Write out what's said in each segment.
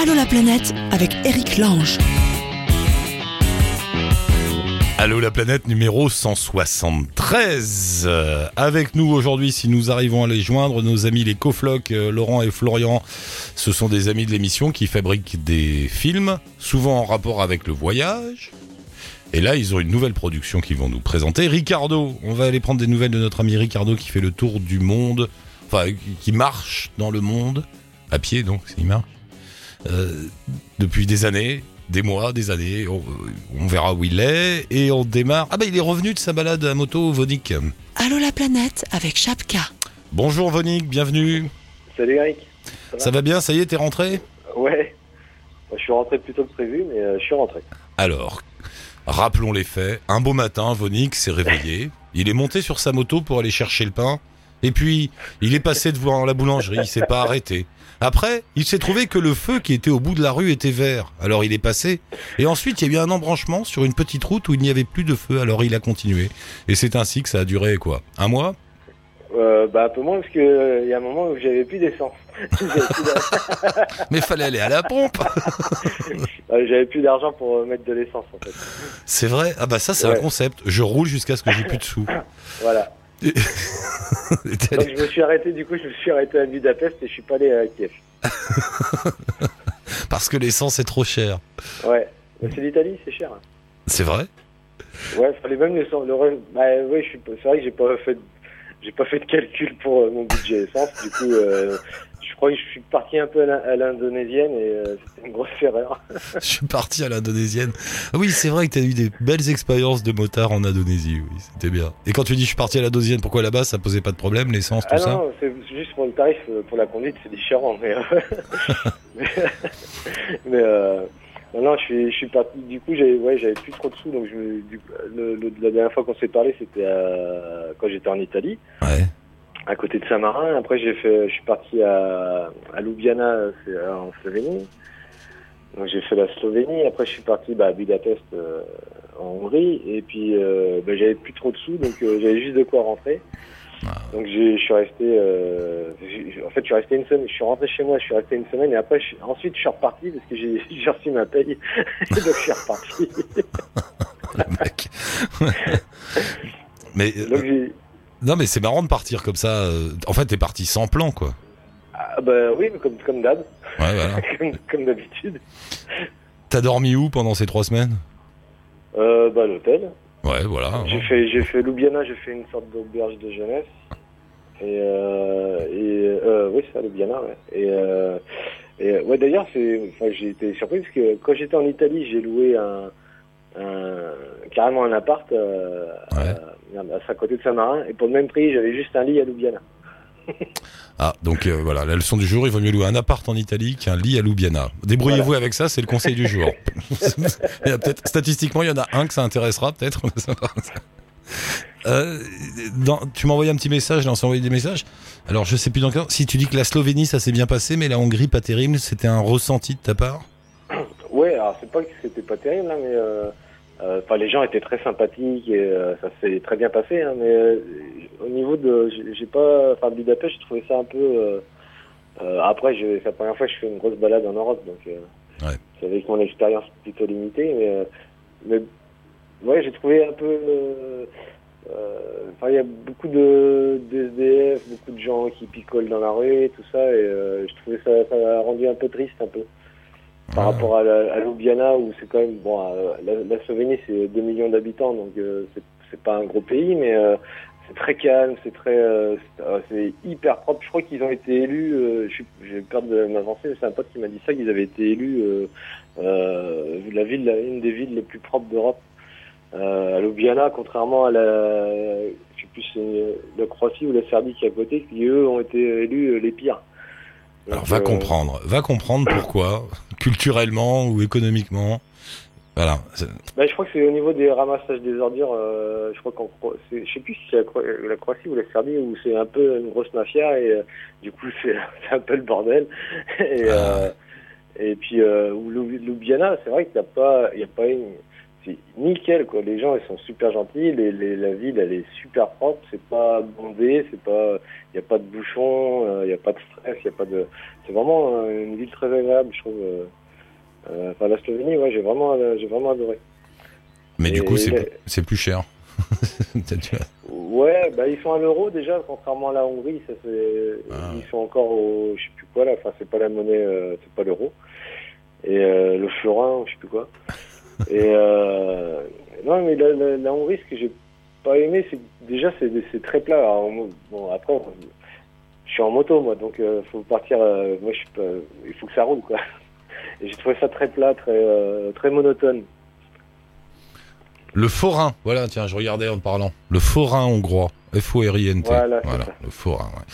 Allô la planète avec Eric Lange. Allô la planète numéro 173. Euh, avec nous aujourd'hui, si nous arrivons à les joindre, nos amis les Coflocs, euh, Laurent et Florian, ce sont des amis de l'émission qui fabriquent des films, souvent en rapport avec le voyage. Et là, ils ont une nouvelle production qu'ils vont nous présenter. Ricardo, on va aller prendre des nouvelles de notre ami Ricardo qui fait le tour du monde, enfin qui marche dans le monde, à pied donc, il marche, depuis des années des mois, des années. On, verra où il est. Et on démarre. Ah bah il est revenu de sa balade à moto, Vonik. Allô la planète avec Chapka. Bonjour Vonik, bienvenue. Salut Eric. Ça va, bien, ça y est, t'es rentré? Ouais. Je suis rentré plus tôt que prévu, mais euh, je suis rentré. Alors, rappelons les faits. Un beau matin, Vonik s'est réveillé. Il est monté sur sa moto pour aller chercher le pain. Et puis, il est passé devant la boulangerie, il s'est pas arrêté. Après, il s'est trouvé que le feu qui était au bout de la rue était vert. Alors il est passé. Et ensuite, il y a eu un embranchement sur une petite route où il n'y avait plus de feu. Alors il a continué. Et c'est ainsi que ça a duré quoi Un mois? Euh, bah un peu moins parce que euh, il y a un moment où j'avais plus d'essence. Mais fallait aller à la pompe. j'avais plus d'argent pour euh, mettre de l'essence en fait. C'est vrai Ah bah ça c'est un concept. Je roule jusqu'à ce que j'ai plus de sous. Voilà. Donc je me suis arrêté, du coup, je me suis arrêté à Budapest et je suis pas allé à Kiev. Parce que l'essence est trop cher. Ouais, c'est l'Italie, c'est cher. Hein. C'est vrai? Ouais, fallait même l'essence. Le... Bah, ouais, c'est vrai que j'ai pas fait, j'ai pas fait de calcul pour euh, mon budget essence. Du coup, euh, je crois que je suis parti un peu à l'indonésienne et euh, c'était une grosse erreur. je suis parti à l'indonésienne. Oui, c'est vrai que tu as eu des belles expériences de motard en Indonésie. Oui, c'était bien. Et quand tu dis je suis parti à l'indonésienne, pourquoi là-bas ça posait pas de problème, l'essence, tout ah ça? Non, c'est juste pour le tarif, euh, pour la conduite, c'est différent. Mais, euh, mais, non, je suis, je suis parti. Du coup, j'avais ouais, j'avais plus trop de sous. Donc, je, la dernière fois qu'on s'est parlé, c'était quand j'étais en Italie. Ouais à côté de Saint-Marin. Après, j'ai fait, je suis parti à, à Ljubljana, en Slovénie. Donc j'ai fait la Slovénie. Après, je suis parti bah, à Budapest euh, en Hongrie. Et puis, euh, bah, j'avais plus trop de sous, donc euh, j'avais juste de quoi rentrer. Donc je suis resté. en fait, je suis resté une semaine. Je suis rentré chez moi. Je suis resté une semaine et après, ensuite, je suis reparti parce que j'ai reçu ma paye. donc je suis reparti. Le mec. Mais donc, non, mais c'est marrant de partir comme ça. Euh, en fait, t'es parti sans plan, quoi. Ah, bah oui, comme, comme d'hab. Ouais, voilà. comme, d'habitude. T'as dormi où pendant ces trois semaines? Euh, Bah, l'hôtel. Ouais, voilà. J'ai fait, j'ai fait Ljubljana, j'ai fait une sorte d'auberge de jeunesse. Et, euh, et euh, oui, c'est ça, Ljubljana, ouais. Et, euh, et ouais, d'ailleurs, c'est, enfin, j'ai été surpris parce que quand j'étais en Italie, j'ai loué un, un, carrément un appart euh, ouais à côté de Saint-Marin. Et pour le même prix, j'avais juste un lit à Ljubljana. ah, donc euh, voilà, la leçon du jour, il vaut mieux louer un appart en Italie qu'un lit à Ljubljana. Débrouillez-vous avec ça, c'est le conseil du jour. peut-être, statistiquement, il y en a un que ça intéressera, peut-être. Euh, tu m'as envoyé un petit message, là on s'est envoyé des messages. Alors je sais plus dans quel... Si tu dis que la Slovénie ça s'est bien passé, mais la Hongrie pas terrible, c'était un ressenti de ta part? Ouais, alors c'est pas que c'était pas terrible, hein, mais euh, euh, enfin, les gens étaient très sympathiques et euh, ça s'est très bien passé. Hein, mais euh, au niveau de, j'ai pas, enfin Budapest, j'ai trouvé ça un peu. après, c'est la première fois que je fais une grosse balade en Europe, donc ouais. c'est avec mon expérience plutôt limitée, mais, mais ouais, j'ai trouvé un peu. Enfin, il y a beaucoup de, de SDF, beaucoup de gens qui picolent dans la rue et tout ça, et je trouvais ça, ça a rendu un peu triste un peu par rapport à, à Ljubljana où c'est quand même bon euh, la, Slovénie c'est 2 millions d'habitants donc euh, c'est pas un gros pays mais euh, c'est très calme c'est très c'est hyper propre. Je crois qu'ils ont été élus j'ai peur de m'avancer c'est un pote qui m'a dit ça qu'ils avaient été élus la ville une des villes les plus propres d'Europe à Ljubljana contrairement à la je sais plus la Croatie ou la Serbie qui est à côté qui eux ont été élus les pires alors va comprendre, va comprendre pourquoi, culturellement ou économiquement. Voilà. Bah, je crois que c'est au niveau des ramassages des ordures. Euh, je crois qu'on, je sais plus si c'est la, Croatie ou la Serbie où c'est un peu une grosse mafia et euh, du coup c'est, un peu le bordel. Et, ah. euh, et puis euh, Ljubljana, c'est vrai qu'il n'y a pas, il y a pas une, c'est nickel quoi. Les gens ils sont super gentils, les, les- la ville elle est super propre, c'est pas bondé, c'est pas, il y a pas de bouchons, il y a pas de stress, il y a pas de, c'est vraiment euh, une ville très agréable je trouve. euh. Euh, Enfin la Slovénie, ouais, j'ai vraiment, euh, j'ai vraiment adoré. Mais du coup, c'est c'est plus cher. Ouais, bah ils sont à l'euro déjà, contrairement à la Hongrie, ça c'est, Ah. ils sont encore au, je sais plus quoi là, enfin c'est pas la monnaie, euh, c'est pas l'euro, et euh, le florin, je sais plus quoi. Et euh, non mais la, la, la Hongrie, ce que j'ai pas aimé, c'est déjà c'est très plat. Alors, bon après, je suis en moto moi, donc euh, faut partir. euh, moi je suis pas, il faut que ça roule quoi. Et j'ai trouvé ça très plat, très euh, très monotone. Le forain, voilà, tiens, je regardais en te parlant. Le forain hongrois, F-O-R-I-N-T. Voilà, ça. le forain, ouais.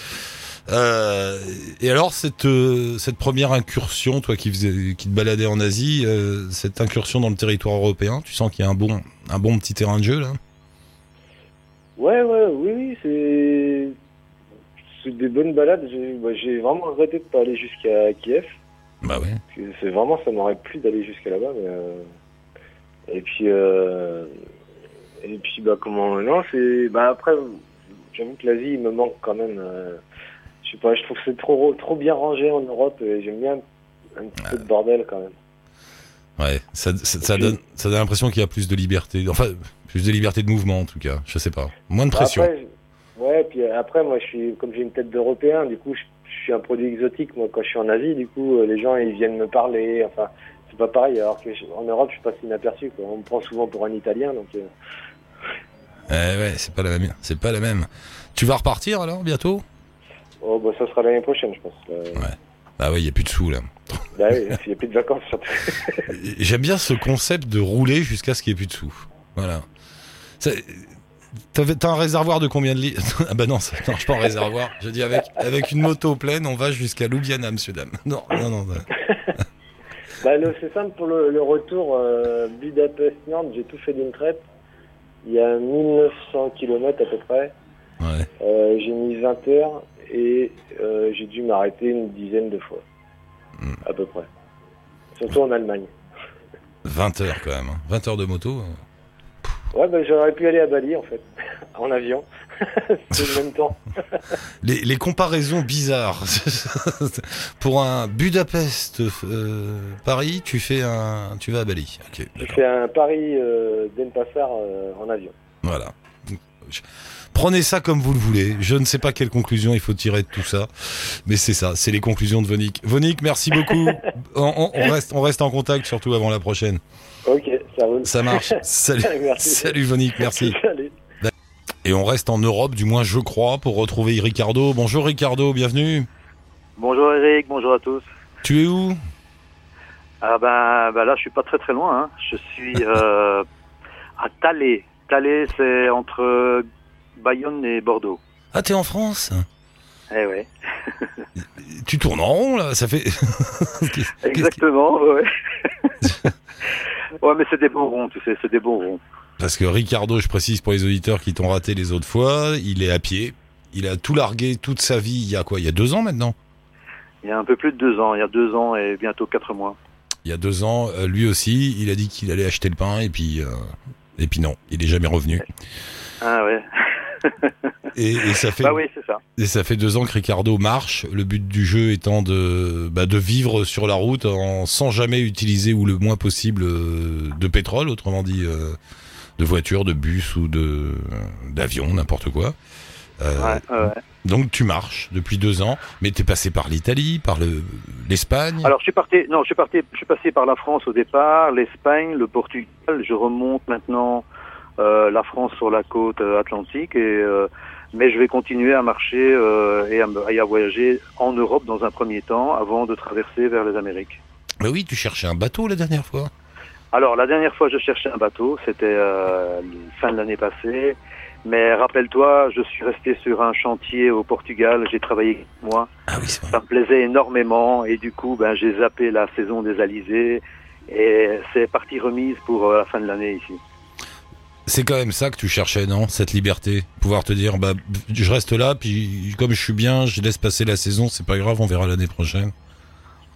Euh, et alors, cette, euh, cette première incursion, toi qui, faisais, qui te baladais en Asie, euh, cette incursion dans le territoire européen, tu sens qu'il y a un bon, un bon petit terrain de jeu, là? Ouais, ouais, oui, oui, c'est c'est des bonnes balades. J'ai bah, j'ai vraiment regretté de pas aller jusqu'à Kiev. Bah ouais. C'est vraiment, ça m'aurait plu d'aller jusqu'à là-bas. Mais et puis, et puis, bah comment Non, c'est bah après, j'avoue que l'Asie il me manque quand même. Je sais pas, je trouve que c'est trop trop bien rangé en Europe. et J'aime bien un petit peu de bordel quand même. Ouais, ça, donne, ça donne l'impression qu'il y a plus de liberté. Enfin, plus de liberté de mouvement, en tout cas. Je sais pas. Moins de pression. Après, ouais, puis après, moi, je suis, comme j'ai une tête d'Européen, du coup, je, je suis un produit exotique. Moi, quand je suis en Asie, du coup, euh, les gens, ils viennent me parler. Enfin, c'est pas pareil. Alors que je- en Europe, je passe inaperçu. Quoi. On me prend souvent pour un Italien, donc. euh, Eh ouais, c'est pas la même. C'est pas la même. Tu vas repartir alors bientôt? Oh, bah, ça sera l'année prochaine, je pense. Euh, Bah ouais, il y a plus de sous là. Bah oui, il n'y a plus de vacances, surtout. J'aime bien ce concept de rouler jusqu'à ce qu'il n'y ait plus de sous. Voilà. T'as un réservoir de combien de litres Ah bah non, ça ne marche pas en réservoir. Je dis avec, avec une moto pleine, on va jusqu'à Ljubljana, monsieur, dame. Non, non, non. bah, c'est simple pour le, le retour euh, Budapest-Nantes. J'ai tout fait d'une traite. Il y a 1900 km à peu près. Ouais. Euh, j'ai mis 20 heures et euh, j'ai dû m'arrêter une dizaine de fois. Hmm. À peu près. Surtout en Allemagne. 20 heures quand même. hein. 20 heures de moto. euh. Ouais, bah, j'aurais pu aller à Bali en fait, en avion. C'est le même temps. Les, les comparaisons bizarres. Pour un Budapest euh, Paris, tu fais un, tu vas à Bali. Ok. J'ai d'accord. fait un Paris Denpasar euh, en avion. Voilà. Je- Prenez ça comme vous le voulez. Je ne sais pas quelle conclusion il faut tirer de tout ça, mais c'est ça, c'est les conclusions de Vonique. Vonique, merci beaucoup. On, on- on reste, on reste en contact, surtout avant la prochaine. Ok, ça roule. Ça marche. Salut, Merci. salut Vonique, merci. Salut. Et on reste en Europe, du moins je crois, pour retrouver Ricardo. Bonjour Ricardo, bienvenue. Bonjour Eric, bonjour à tous. Tu es où? Ah ben, ben là, je suis pas très très loin. hein. Je suis euh, à Talé. Talé, c'est entre Bayonne et Bordeaux. Ah, t'es en France? Eh ouais. Tu tournes en rond là, ça fait. Exactement, ouais. ouais, mais c'est des bons ronds, tu sais, c'est des bons ronds. Parce que Ricardo, je précise pour les auditeurs qui t'ont raté les autres fois, il est à pied. Il a tout largué toute sa vie il y a quoi Il y a deux ans maintenant? Il y a un peu plus de deux ans, il y a deux ans et bientôt quatre mois. Il y a deux ans, euh, lui aussi, il a dit qu'il allait acheter le pain et puis euh, et puis non, il est jamais revenu. Ah ouais. Et, et ça fait Bah oui, c'est ça. et ça fait deux ans que Ricardo marche. Le but du jeu étant de bah, de vivre sur la route en, sans jamais utiliser ou le moins possible euh, de pétrole, autrement dit euh, de voiture, de bus ou de d'avion, n'importe quoi. Euh, Ouais, ouais. Donc tu marches depuis deux ans, mais t'es passé par l'Italie, par le l'Espagne. Alors, je suis parti, non, je suis parti, je suis passé par la France au départ, l'Espagne, le Portugal. Je remonte maintenant euh, la France sur la côte euh, atlantique et euh, mais je vais continuer à marcher et, à, et à voyager en Europe dans un premier temps avant de traverser vers les Amériques. Mais oui, tu cherchais un bateau la dernière fois. Alors, la dernière fois, je cherchais un bateau, c'était fin de l'année passée. Mais rappelle-toi, je suis resté sur un chantier au Portugal, j'ai travaillé moi. Ah oui. Ça me plaisait énormément et du coup, ben, j'ai zappé la saison des alizés et c'est partie remise pour euh, la fin de l'année ici. C'est quand même ça que tu cherchais, non Cette liberté, pouvoir te dire, bah, je reste là, puis comme je suis bien, je laisse passer la saison, c'est pas grave, on verra l'année prochaine.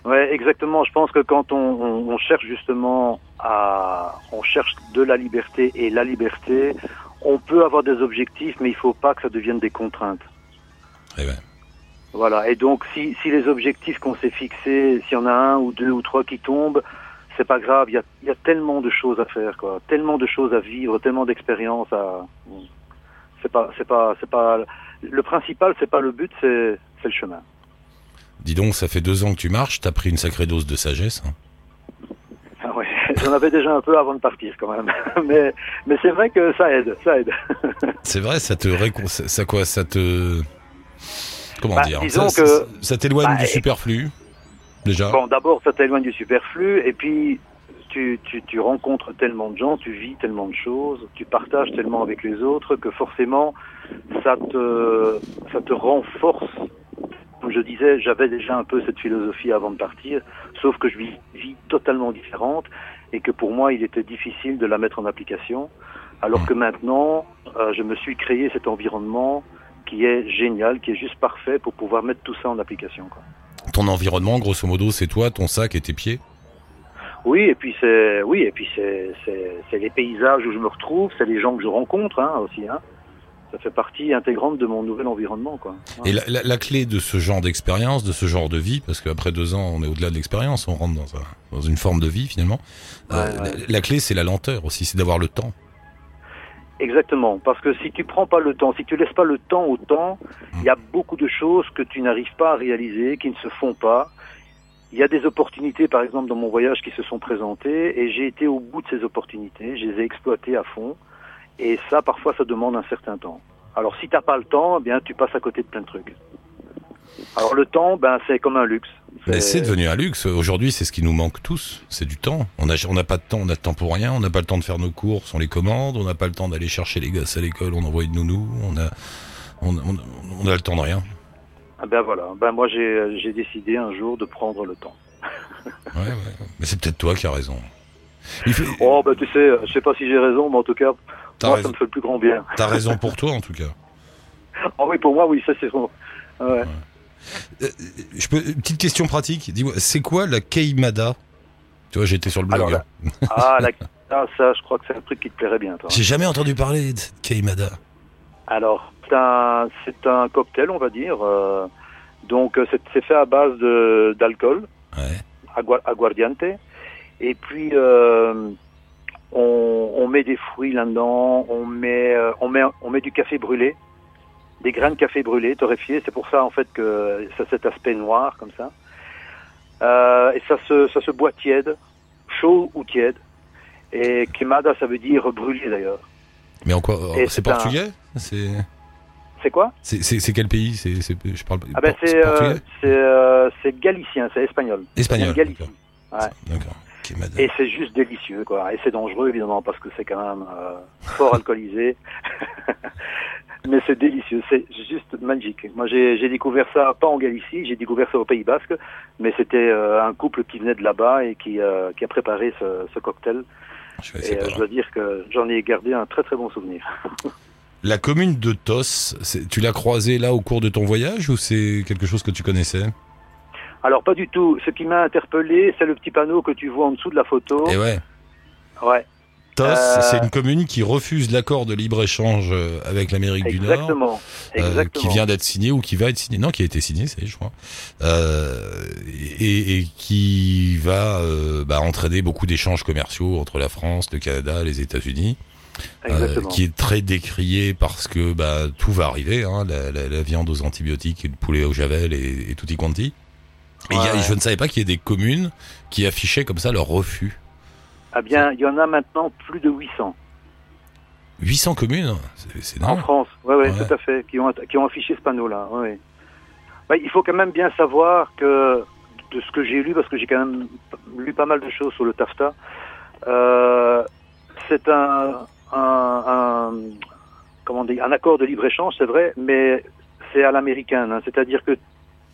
Ouais, exactement. Je pense que quand on, on, on, cherche justement à, on cherche de la liberté et la liberté, on peut avoir des objectifs, mais il faut pas que ça devienne des contraintes. Eh ben. Voilà. Et donc, si, si les objectifs qu'on s'est fixés, s'il y en a un ou deux ou trois qui tombent, c'est pas grave. Il y a, y a tellement de choses à faire, quoi. Tellement de choses à vivre, tellement d'expériences à. C'est pas, c'est pas, c'est pas. Le principal, c'est pas le but, c'est, c'est le chemin. Dis donc, ça fait deux ans que tu marches, t'as pris une sacrée dose de sagesse. Hein. J'en avais déjà un peu avant de partir quand même. Mais, mais c'est vrai que ça aide, ça aide. C'est vrai, ça te récon... ça quoi, ça te comment Bah, dire Ça, que- ça- ça t'éloigne Bah, du superflu déjà? Bon, d'abord, ça t'éloigne du superflu, et puis tu, tu, tu rencontres tellement de gens, tu vis tellement de choses, tu partages tellement avec les autres que forcément, ça te, ça te renforce. Comme je disais, j'avais déjà un peu cette philosophie avant de partir, sauf que je vis une vie totalement différente et que pour moi, il était difficile de la mettre en application. Alors que maintenant, euh, je me suis créé cet environnement qui est génial, qui est juste parfait pour pouvoir mettre tout ça en application. Quoi. Ton environnement, grosso modo, c'est toi, ton sac et tes pieds? Oui, et puis c'est oui, et puis c'est c'est c'est les paysages où je me retrouve, c'est les gens que je rencontre hein, aussi. Hein. Ça fait partie intégrante de mon nouvel environnement, quoi. Et la, la- la clé de ce genre d'expérience, de ce genre de vie, parce qu'après deux ans, on est au-delà de l'expérience, on rentre dans, un- dans une forme de vie finalement. Euh, Ouais, ouais. La, la clé, c'est la lenteur aussi, c'est d'avoir le temps. Exactement, parce que si tu prends pas le temps, si tu laisses pas le temps au temps, il y a beaucoup de choses que tu n'arrives pas à réaliser, qui ne se font pas. Il y a des opportunités, par exemple, dans mon voyage qui se sont présentées, et j'ai été au bout de ces opportunités, je les ai exploitées à fond, et ça, parfois, ça demande un certain temps. Alors, si t'as pas le temps, eh bien, tu passes à côté de plein de trucs. Alors, le temps, ben, c'est comme un luxe. Mais c'est devenu un luxe. Aujourd'hui, c'est ce qui nous manque tous. C'est du temps. On a, on n'a pas de temps. On a de temps pour rien. On n'a pas le temps de faire nos courses. On les commande. On n'a pas le temps d'aller chercher les gosses à l'école. On envoie une nounou. On a, on, on, on a le temps de rien. Ah ben voilà, ben moi j'ai j'ai décidé un jour de prendre le temps. Ouais, ouais. Mais c'est peut-être toi qui as raison. Oh ben tu sais, je sais pas si j'ai raison, mais en tout cas, moi raison. ça me fait le plus grand bien. T'as raison pour toi, en tout cas. Oh oui, pour moi, oui, ça c'est bon. Ouais. Euh, je peux, une petite question pratique. Dis-moi, c'est quoi la Keimada Tu vois, j'étais sur le blog. Alors là- Ah, la... ah, ça, je crois que c'est un truc qui te plairait bien, toi. J'ai jamais entendu parler de Keimada. Alors, c'est un, cocktail, on va dire. euh, donc, euh, c'est fait à base d'alcool, Ouais. agua- aguardiente, et puis euh, on, on met des fruits là-dedans, on met, euh, on met, on met du café brûlé, des grains de café brûlé, torréfiés. C'est pour ça en fait que ça a cet aspect noir comme ça. Euh, et ça se, ça se boit tiède, chaud ou tiède. Et quemada, ça veut dire brûlé d'ailleurs. Mais en quoi C'est un- portugais C'est C'est quoi? C'est quel pays? C'est je parle. Ah ben c'est euh, euh, galicien, c'est espagnol. Espagnol. Galicie. Ouais. D'accord. Et c'est juste délicieux, quoi. Et c'est dangereux, évidemment, parce que c'est quand même euh, fort alcoolisé. Mais c'est délicieux, c'est juste magique. Moi, j'ai découvert ça pas en Galicie, j'ai découvert ça au Pays Basque, mais c'était euh, un couple qui venait de là-bas et qui, euh, qui a préparé ce, ce cocktail. Je Et euh, je dois dire que j'en ai gardé un très très bon souvenir. La commune de Tos, tu l'as croisée là au cours de ton voyage ou c'est quelque chose que tu connaissais? Alors, pas du tout. Ce qui m'a interpellé, c'est le petit panneau que tu vois en dessous de la photo. Eh ouais. Ouais, Tos, Euh, c'est une commune qui refuse l'accord de libre-échange euh, avec l'Amérique du Nord. exactement. euh, Exactement. qui vient d'être signé ou qui va être signé. Non, qui a été signé, c'est je crois. Euh, et, et qui va euh, bah, entraîner beaucoup d'échanges commerciaux entre la France, le Canada, les États-Unis, euh, Exactement. qui est très décrié parce que bah, tout va arriver, hein, la, la- la viande aux antibiotiques, et le poulet au javel et, et tutti quanti. Et il y a- Ouais. je ne savais pas qu'il y ait des communes qui affichaient comme ça leur refus. Ah bien, il y en a maintenant plus de 800 800 communes, c'est- en. France. Ouais, ouais, tout à fait, qui ont, qui ont affiché ce panneau-là. Bah, il faut quand même bien savoir que, de ce que j'ai lu, parce que j'ai quand même lu pas mal de choses sur le TAFTA, euh, c'est un, un, un, comment dire, un accord de libre-échange, c'est vrai, mais c'est à l'américaine. hein. C'est-à-dire que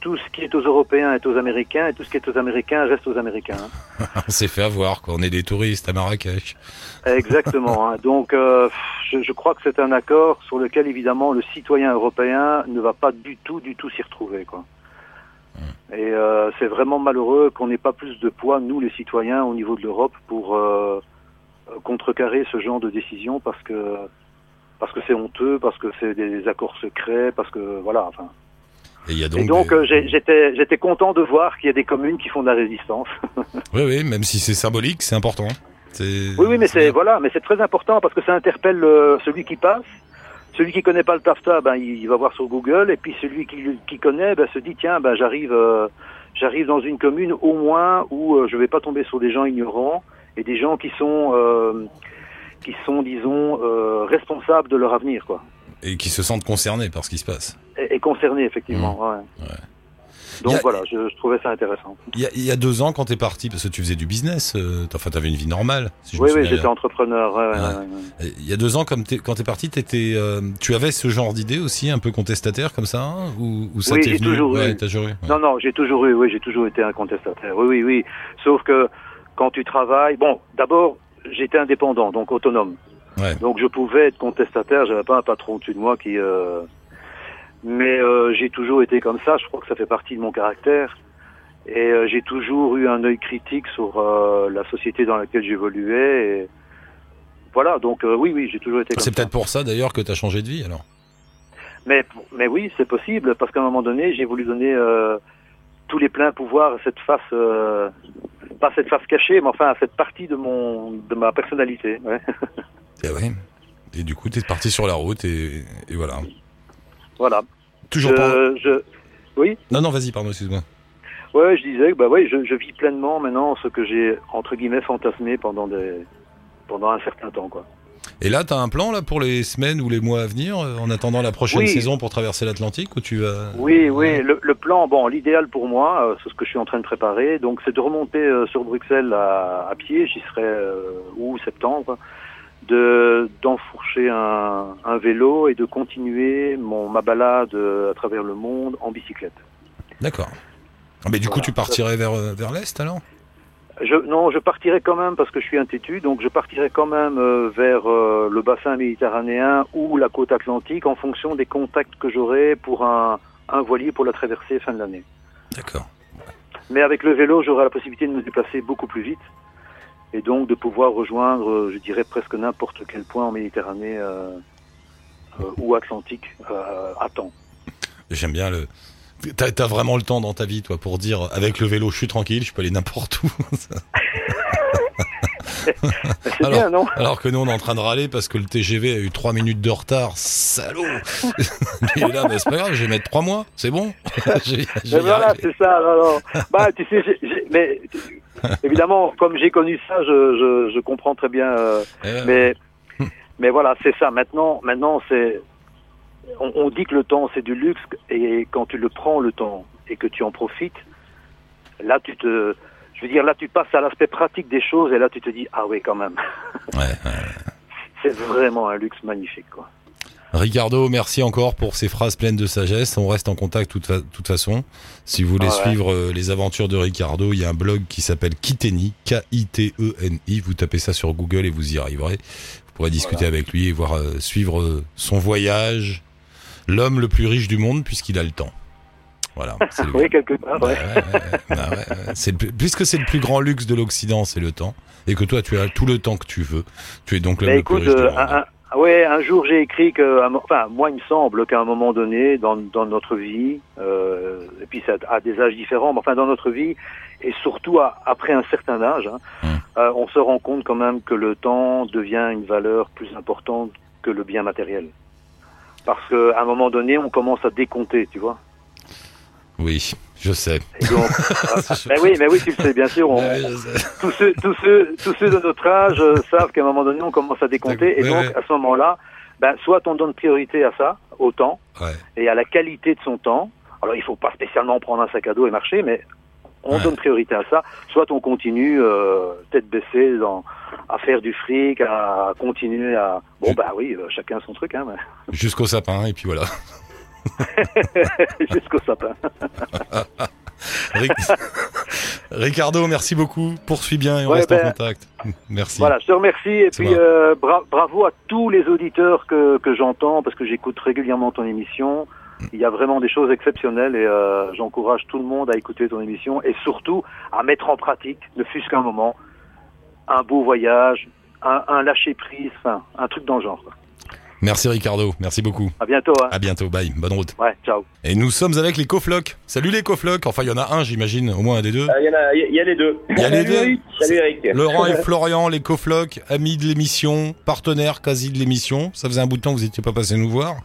tout ce qui est aux Européens est aux Américains, et tout ce qui est aux Américains reste aux Américains. hein. On s'est fait avoir, quoi. On est des touristes à Marrakech. Exactement. hein. Donc, euh, je, je crois que c'est un accord sur lequel, évidemment, le citoyen européen ne va pas du tout, du tout s'y retrouver. Quoi. Et euh, c'est vraiment malheureux qu'on n'ait pas plus de poids, nous les citoyens, au niveau de l'Europe, pour euh, contrecarrer ce genre de décision, parce que parce que c'est honteux, parce que c'est des accords secrets, parce que voilà. Enfin. Et Et donc. des- euh, j'étais j'étais content de voir qu'il y a des communes qui font de la résistance. Oui, oui, même si c'est symbolique, c'est important. Oui, oui, mais c'est voilà, mais c'est très important parce que ça interpelle euh, celui qui passe. Celui qui connaît pas le TAFTA, ben il, il va voir sur Google, et puis celui qui, qui connaît, ben se dit tiens, ben j'arrive, euh, j'arrive dans une commune au moins où je vais pas tomber sur des gens ignorants et des gens qui sont, euh, qui sont, disons, euh, responsables de leur avenir, quoi, Et qui se sentent concernés par ce qui se passe. et, et concernés effectivement. Mmh. Ouais. Donc a- voilà, je, je trouvais ça intéressant. Il y a, il y a deux ans, quand t'es parti, parce que tu faisais du business, euh, enfin, t'avais une vie normale. Si je Oui, oui, j'étais entrepreneur. Il y a deux ans, comme t'es- quand t'es parti, t'étais, euh, tu avais ce genre d'idée aussi, un peu contestataire comme ça, hein, ou, ou ça Oui, t'est toujours ouais, eu. ouais. Non, non, j'ai toujours eu, oui, j'ai toujours été un contestataire. Oui, oui, oui. Sauf que quand tu travailles, bon, d'abord, j'étais indépendant, donc autonome. Ouais. Donc je pouvais être contestataire, j'avais pas un patron au-dessus de moi qui. euh, Mais euh, j'ai toujours été comme ça. Je crois que ça fait partie de mon caractère. Et euh, j'ai toujours eu un œil critique sur la société dans laquelle j'évoluais. Et... Voilà, donc oui, oui, j'ai toujours été comme C'est peut-être pour ça d'ailleurs que t'as changé de vie alors. Mais, mais oui, c'est possible, parce qu'à un moment donné, j'ai voulu donner tous les pleins pouvoirs à cette face, euh, pas cette face cachée, mais enfin à cette partie de mon, de ma personnalité. Ouais. Et ouais. Et du coup, t'es parti sur la route et, et voilà. voilà. Toujours pas. Je, je, oui, Non, non, vas-y, pardon, excuse-moi. ouais, je disais que bah ouais, je, je vis pleinement maintenant ce que j'ai entre guillemets fantasmé pendant des, pendant un certain temps, quoi. Et là, t'as un plan là pour les semaines ou les mois à venir, euh, en attendant la prochaine Oui. saison pour traverser l'Atlantique, ou tu vas. Oui, oui, le, le plan, bon, l'idéal pour moi, euh, c'est ce que je suis en train de préparer, donc c'est de remonter euh, sur Bruxelles à, à pied, j'y serai euh, août, septembre, de d'enfourcher un, un vélo et de continuer mon ma balade à travers le monde en bicyclette. D'accord. Ah, Mais du coup, tu partirais vers, euh, vers l'Est alors? Je, non, je partirai quand même parce que je suis un têtu, donc je partirai quand même euh, vers euh, le bassin méditerranéen ou la côte atlantique en fonction des contacts que j'aurai pour un, un voilier pour la traversée fin de l'année. D'accord. Mais avec le vélo, j'aurai la possibilité de me déplacer beaucoup plus vite et donc de pouvoir rejoindre, euh, je dirais, presque n'importe quel point en Méditerranée euh, euh, ou Atlantique euh, à temps. J'aime bien le. T'as as vraiment le temps dans ta vie, toi, pour dire avec le vélo, je suis tranquille, je peux aller n'importe où. C'est bien, non Alors que nous, on est en train de râler parce que le TGV a eu 3 minutes de retard. Salaud Il est là, mais c'est pas grave, je vais mettre 3 mois, c'est bon y voilà, c'est ça. Bah, tu sais, j'ai- j'ai- mais évidemment, comme j'ai connu ça, je, je, je comprends très bien. euh, ouais. mais mais voilà, c'est ça. Maintenant, maintenant, c'est on, on dit que le temps c'est du luxe et quand tu le prends le temps et que tu en profites, là tu te, je veux dire, là tu passes à l'aspect pratique des choses et là tu te dis ah oui quand même, Ouais, ouais. c'est vraiment un luxe magnifique quoi. Ricardo, merci encore pour ces phrases pleines de sagesse. On reste en contact de toute, fa- toute façon. Si vous voulez Ah ouais. suivre euh, les aventures de Ricardo, il y a un blog qui s'appelle Kiteni, K-I-T-E-N-I. Vous tapez ça sur Google et vous y arriverez. Vous pourrez discuter avec lui et voir euh, suivre euh, son voyage. L'homme le plus riche du monde puisqu'il a le temps. Voilà. Oui quelque part. Bah ouais. Bah ouais, ouais. Le plus- puisque c'est le plus grand luxe de l'Occident, c'est le temps. Et que toi, tu as tout le temps que tu veux. Tu es donc plus écoute, riche du euh, un, un- ouais, un jour j'ai écrit que, enfin, moi il me semble qu'à un moment donné dans, dans notre vie, euh, et puis ça à des âges différents, mais enfin dans notre vie, et surtout à- après un certain âge, hein, Hum. euh, on se rend compte quand même que le temps devient une valeur plus importante que le bien matériel. Parce qu'à un moment donné, on commence à décompter, tu vois. Oui, je sais. Donc, ah, mais oui, mais oui, tu le sais bien sûr. On, tous ceux, tous ceux, tous ceux de notre âge savent qu'à un moment donné, on commence à décompter. Et donc, à ce moment-là, ben, soit on donne priorité à ça, au temps, Ouais. et à la qualité de son temps. Alors, il faut pas spécialement prendre un sac à dos et marcher, mais on Ouais. donne priorité à ça. Soit on continue euh, tête baissée dans, à faire du fric, à continuer à... Bon, bah oui, euh, chacun son truc, hein, mais- Jusqu'au sapin, et puis voilà. jusqu'au sapin. Ric- Ricardo, merci beaucoup. Poursuis bien et on Ouais, reste ben, en contact. Merci. Voilà, je te remercie et puis euh, bra- bravo à tous les auditeurs que, que j'entends parce que j'écoute régulièrement ton émission. Il y a vraiment des choses exceptionnelles et euh, j'encourage tout le monde à écouter ton émission et surtout à mettre en pratique, ne fût-ce qu'un moment, un beau voyage, un, un lâcher prise, enfin, un truc dans le genre. Merci Ricardo, merci beaucoup. À bientôt. Hein. À bientôt, bye, bonne route. Ouais, ciao. Et nous sommes avec les coflocs. Salut les coflocs. Enfin, il y en a un, j'imagine, au moins un des deux. Il y, en a, il y a les deux. Il y a les deux. Salut Eric. Laurent et Florian, les coflocs, amis de l'émission, partenaires quasi de l'émission. Ça faisait un bout de temps que vous n'étiez pas passé nous voir.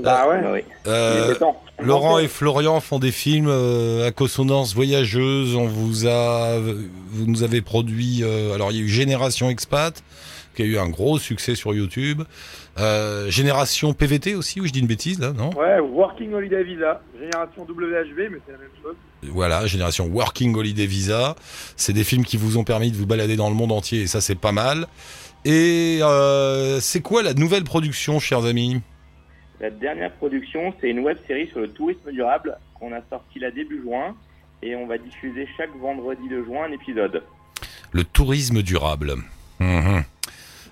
Bah ouais, oui. Euh, Il était temps. Laurent et Florian font des films euh, à consonance voyageuse. On vous a, vous nous avez produit. euh, alors il y a eu Génération Expat, qui a eu un gros succès sur YouTube. Euh, Génération PVT aussi, ou je dis une bêtise là, non? Ouais, Working Holiday Visa, génération WHV, mais c'est la même chose. Voilà, Génération Working Holiday Visa. C'est des films qui vous ont permis de vous balader dans le monde entier, et ça c'est pas mal. Et euh, c'est quoi la nouvelle production, chers amis? La dernière production, c'est une web série sur le tourisme durable qu'on a sorti là début juin et on va diffuser chaque vendredi de juin un épisode. Le tourisme durable. Mhm.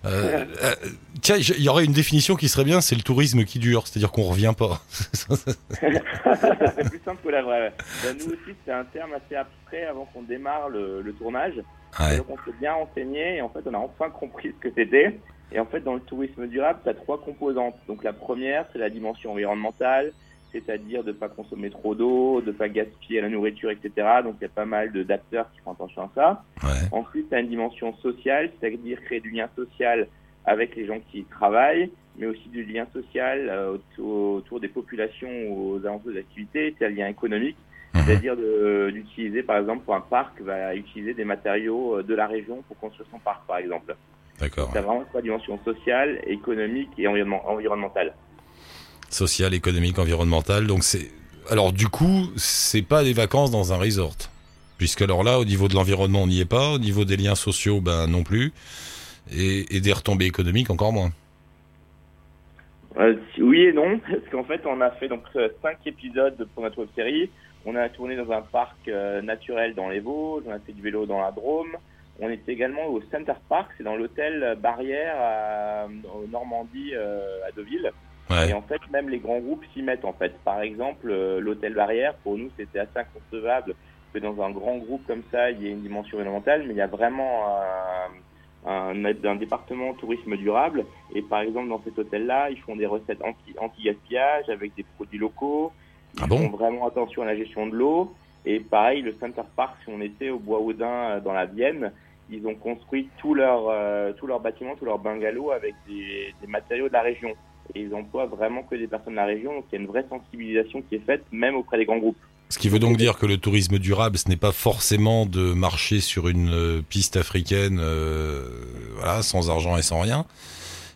Euh, euh, tiens, il y aurait une définition qui serait bien, c'est le tourisme qui dure, c'est-à-dire qu'on revient pas. c'est plus simple que la vraie. Bah, nous aussi, c'est un terme assez abstrait avant qu'on démarre le, le tournage. Ouais. Donc on s'est bien renseigné et en fait on a enfin compris ce que c'était. Et en fait dans le tourisme durable, tu as trois composantes. Donc la première, c'est la dimension environnementale, c'est-à-dire de pas consommer trop d'eau, de pas gaspiller la nourriture, etc. Donc il y a pas mal de- d'acteurs qui font attention à ça. Ouais. Ensuite, tu as une dimension sociale, c'est-à-dire créer du lien social avec les gens qui y travaillent, mais aussi du lien social euh, autour, autour des populations ou aux alentours des activités. C'est un lien économique, Mhm. c'est-à-dire d'utiliser, par exemple, pour un parc, va utiliser des matériaux euh, de la région pour construire son parc, par exemple. D'accord. Tu as vraiment trois dimensions sociale, économique et environnement- environnementale. Social, économique, environnemental. Donc c'est. Alors du coup, c'est pas des vacances dans un resort, puisque alors là, au niveau de l'environnement, on n'y est pas. Au niveau des liens sociaux, ben non plus. Et, des retombées économiques encore moins. Euh, oui et non, parce qu'en fait, on a fait donc euh, cinq épisodes pour notre web série. On a tourné dans un parc euh, naturel dans les Vosges, on a fait du vélo dans la Drôme. On était également au Center Park, c'est dans l'hôtel Barrière en Normandie à Deauville. Ouais. Et en fait, même les grands groupes s'y mettent en fait. Par exemple, euh, l'hôtel Barrière, pour nous, c'était assez inconcevable que dans un grand groupe comme ça, il y ait une dimension environnementale, mais il y a vraiment un, un, un département tourisme durable. Et par exemple, dans cet hôtel-là, ils font des recettes anti- anti-gaspillage avec des produits locaux. Ils Ah bon font vraiment attention à la gestion de l'eau. Et pareil, le Center Park, si on était au Bois Audin euh, dans la Vienne, ils ont construit tous leurs euh, tous leurs bungalows avec des, des matériaux de la région. Et ils emploient vraiment que des personnes de la région. Donc il y a une vraie sensibilisation qui est faite, même auprès des grands groupes. Ce qui veut donc dire que le tourisme durable, ce n'est pas forcément de marcher sur une euh, piste africaine, euh, voilà, sans argent et sans rien.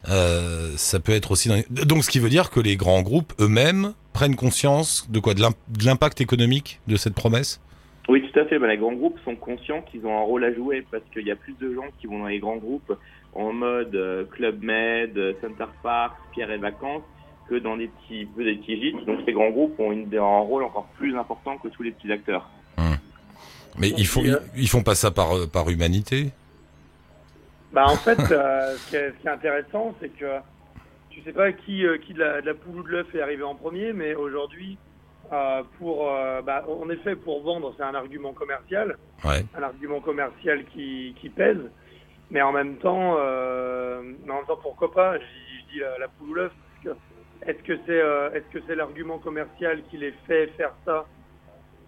Euh, ça peut être aussi. Dans... Donc, ce qui veut dire que les grands groupes eux-mêmes prennent conscience de quoi, de l'impact économique de cette promesse? Oui, tout à fait. Ben, les grands groupes sont conscients qu'ils ont un rôle à jouer parce qu'il y a plus de gens qui vont dans les grands groupes en mode euh, Club Med, euh, Center Park, Pierre et Vacances que dans des petits, peu des petits gîtes. Donc les grands groupes ont une, un rôle encore plus important que tous les petits acteurs. Mais ils font, ils, ils font pas ça par, euh, par humanité? Bah en fait, euh, ce, qui est, ce qui est intéressant, c'est que tu sais pas qui, euh, qui de, la, de la poule ou de l'œuf est arrivé en premier, mais aujourd'hui, euh, pour, euh, bah, en effet, pour vendre, c'est un argument commercial, Ouais. un argument commercial qui, qui pèse, mais en même temps, euh, mais en même temps, pourquoi pas? Je dis, je dis la, la poule ou l'œuf. Est-ce que c'est euh, est-ce que c'est l'argument commercial qui les fait faire ça,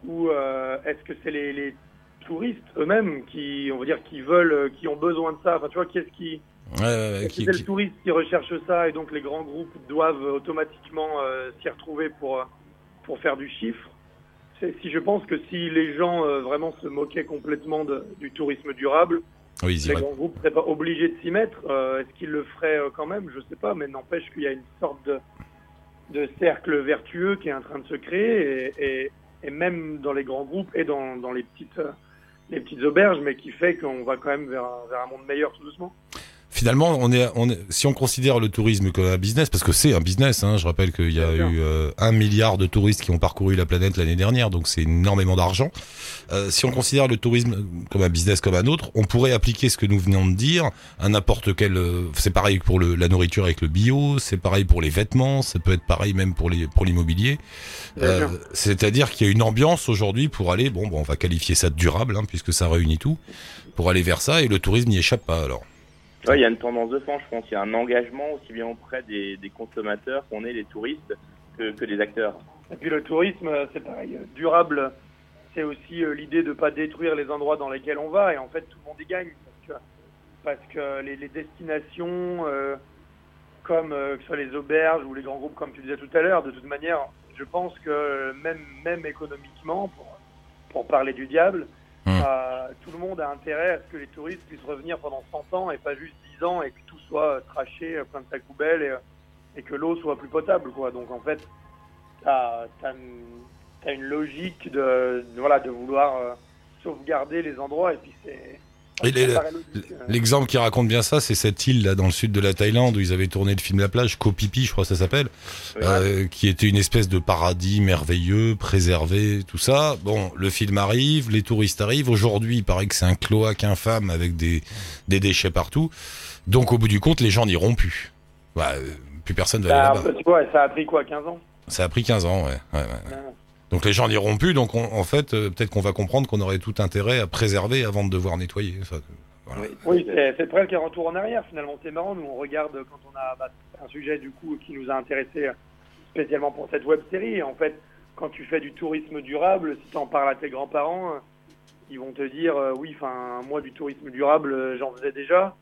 ou euh, est-ce que c'est les, les touristes eux-mêmes qui, on va dire, qui veulent, euh, qui ont besoin de ça? Enfin, tu vois, qu'est-ce qui Ouais, ouais, ouais, est-ce qui- que c'est qui- le touriste qui recherche ça? Et donc les grands groupes doivent automatiquement euh, s'y retrouver pour, pour faire du chiffre. Si je pense que si les gens euh, vraiment se moquaient complètement de- du tourisme durable, Oui, les grands groupes seraient pas obligés de s'y mettre. Euh, Est-ce qu'ils le feraient euh, quand même? Je sais pas, mais n'empêche qu'il y a une sorte de, de cercle vertueux qui est en train de se créer et, et, et même dans les grands groupes et dans, dans les petites euh, les petites auberges, mais qui fait qu'on va quand même vers, un- vers un monde meilleur tout doucement. Finalement, on est, on est, si on considère le tourisme comme un business, parce que c'est un business, hein, je rappelle qu'il y a eu euh, un milliard de touristes qui ont parcouru la planète l'année dernière, donc c'est énormément d'argent. Euh, si on considère le tourisme comme un business comme un autre, on pourrait appliquer ce que nous venons de dire à n'importe quel. euh, c'est pareil pour le, la nourriture avec le bio, c'est pareil pour les vêtements, ça peut être pareil même pour les pour l'immobilier. Euh. C'est-à-dire qu'il y a une ambiance aujourd'hui pour aller, bon, bon, on va qualifier ça de durable, hein, puisque ça réunit tout, pour aller vers ça, et le tourisme n'y échappe pas alors. Il y a une tendance de fond, je pense. Il y a un engagement aussi bien auprès des, consommateurs qu'on est les touristes que, que des acteurs. Et puis le tourisme, euh, c'est pareil. Durable, c'est aussi euh, l'idée de ne pas détruire les endroits dans lesquels on va. Et en fait, tout le monde y gagne. Parce que, les, les destinations, euh, comme que ce soit les auberges ou les grands groupes, comme tu disais tout à l'heure, de toute manière, je pense que même, même économiquement, pour parler du diable, Hmm. euh, tout le monde a intérêt à ce que les touristes puissent revenir pendant 100 ans et pas juste 10 ans et que tout soit euh, traché, euh, plein de sacs poubelles et, que l'eau soit plus potable. Quoi. Donc en fait, t'as as, une, logique de, de- voilà, de vouloir sauvegarder les endroits et puis c'est. Euh. L'exemple qui raconte bien ça, c'est cette île là dans le sud de la Thaïlande où ils avaient tourné le film La plage, Koh Phi je crois que ça s'appelle, euh, qui était une espèce de paradis merveilleux, préservé, tout ça. Bon, le film arrive, les touristes arrivent. Aujourd'hui, il paraît que c'est un cloaque infâme avec des, des déchets partout. Donc, au bout du compte, les gens n'iront plus. Bah, euh, plus personne va aller là-bas. tu vois, ça a pris quoi, 15 ans? Ça a pris 15 ans, ouais. ouais, ouais. Ouais. Donc les gens n'iront plus. Donc on- en fait, euh, peut-être qu'on va comprendre qu'on aurait tout intérêt à préserver avant de devoir nettoyer. Ça, voilà. Oui, c'est presque un retour en arrière finalement. C'est marrant, nous on regarde quand on a bah, un sujet du coup qui nous a intéressé spécialement pour cette web série. En fait, quand tu fais du tourisme durable, si tu en parles à tes grands-parents, euh, ils vont te dire euh, oui, enfin moi du tourisme durable, euh, j'en faisais déjà.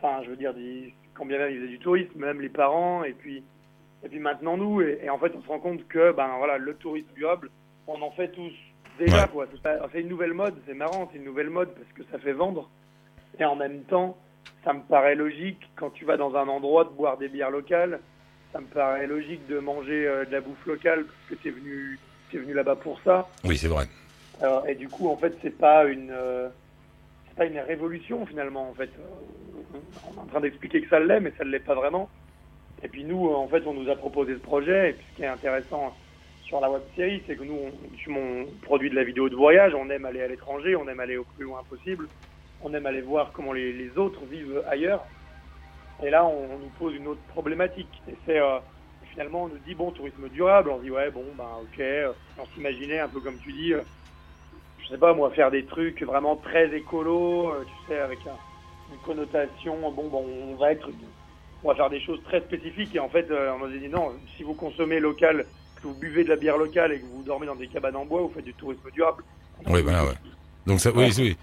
Enfin, je veux dire, quand bien ils faisaient du tourisme, même les parents, et puis et puis maintenant nous, et, et en fait on se rend compte que ben voilà, le tourisme durable, on en fait tous déjà Ouais. quoi. C'est une nouvelle mode, c'est marrant, c'est une nouvelle mode parce que ça fait vendre. Et en même temps, ça me paraît logique quand tu vas dans un endroit de boire des bières locales. Ça me paraît logique de manger euh, de la bouffe locale parce que t'es venu, t'es venu là-bas pour ça. Oui, c'est vrai. Alors, et du coup, en fait, c'est pas une, euh, c'est pas une révolution finalement. En fait, Euh, on est en train d'expliquer que ça l'est, mais ça ne l'est pas vraiment. Et puis nous, euh, en fait, on nous a proposé ce projet. Et puis ce qui est intéressant sur la web série, c'est que nous, on, mon produit de la vidéo de voyage, on aime aller à l'étranger, on aime aller au plus loin possible, on aime aller voir comment les, autres vivent ailleurs. Et là, on, on nous pose une autre problématique. Et c'est euh, finalement, on nous dit bon, tourisme durable. On dit ouais, bon, ben ok. euh, On s'imaginait un peu comme tu dis. euh, je sais pas moi, faire des trucs vraiment très écolo, tu sais, avec un- une connotation, bon, bon, on va être, on va faire des choses très spécifiques et en fait, euh, on nous a dit non, si vous consommez local, que vous buvez de la bière locale et que vous dormez dans des cabanes en bois, vous faites du tourisme durable. Oui, voilà, ouais. Donc ça, oui, oui.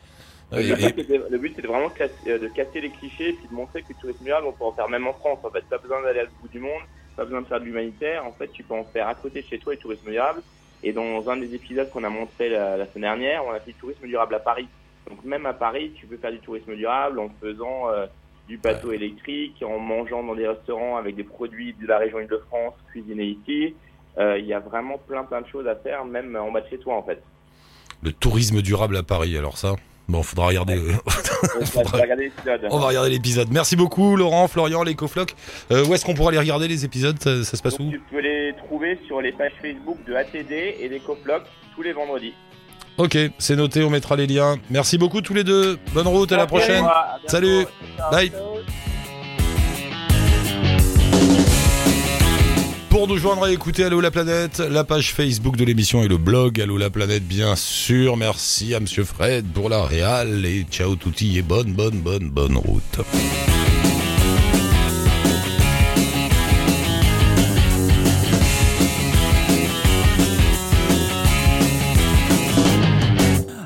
Le Et- but, et- c'était- le but, c'était vraiment de casser, euh, de casser les clichés et puis de montrer que le tourisme durable, on peut en faire même en France. En fait, pas besoin d'aller à bout du monde, pas besoin de faire de l'humanitaire. En fait, tu peux en faire à côté de chez toi le tourisme durable. Et dans un des épisodes qu'on a montré la, la semaine dernière, on a fait tourisme durable à Paris. Donc même à Paris, tu peux faire du tourisme durable en faisant euh, du bateau électrique, en mangeant dans des restaurants avec des produits de la région Île-de-France cuisinés ici. Euh, Il y a vraiment plein plein de choses à faire, même en bas de chez toi en fait. le tourisme durable à Paris. Alors ça, bon, faudra regarder. On va regarder l'épisode. On va regarder l'épisode. Merci beaucoup, Laurent, Florian, les coflocs. Euh, où est-ce qu'on pourra les regarder les épisodes ça, ça se passe Donc, où? tu peux les trouver sur les pages Facebook de ATD et des coflocs tous les vendredis. Ok, c'est noté. On mettra les liens. Merci beaucoup tous les deux. Bonne route. À la prochaine. à. Salut. Bye. Pour nous joindre et écouter Allo la planète, la page Facebook de l'émission et le blog Allo la planète, bien sûr. Merci à Monsieur Fred pour la réal et ciao touti et bonne, bonne, bonne, bonne route.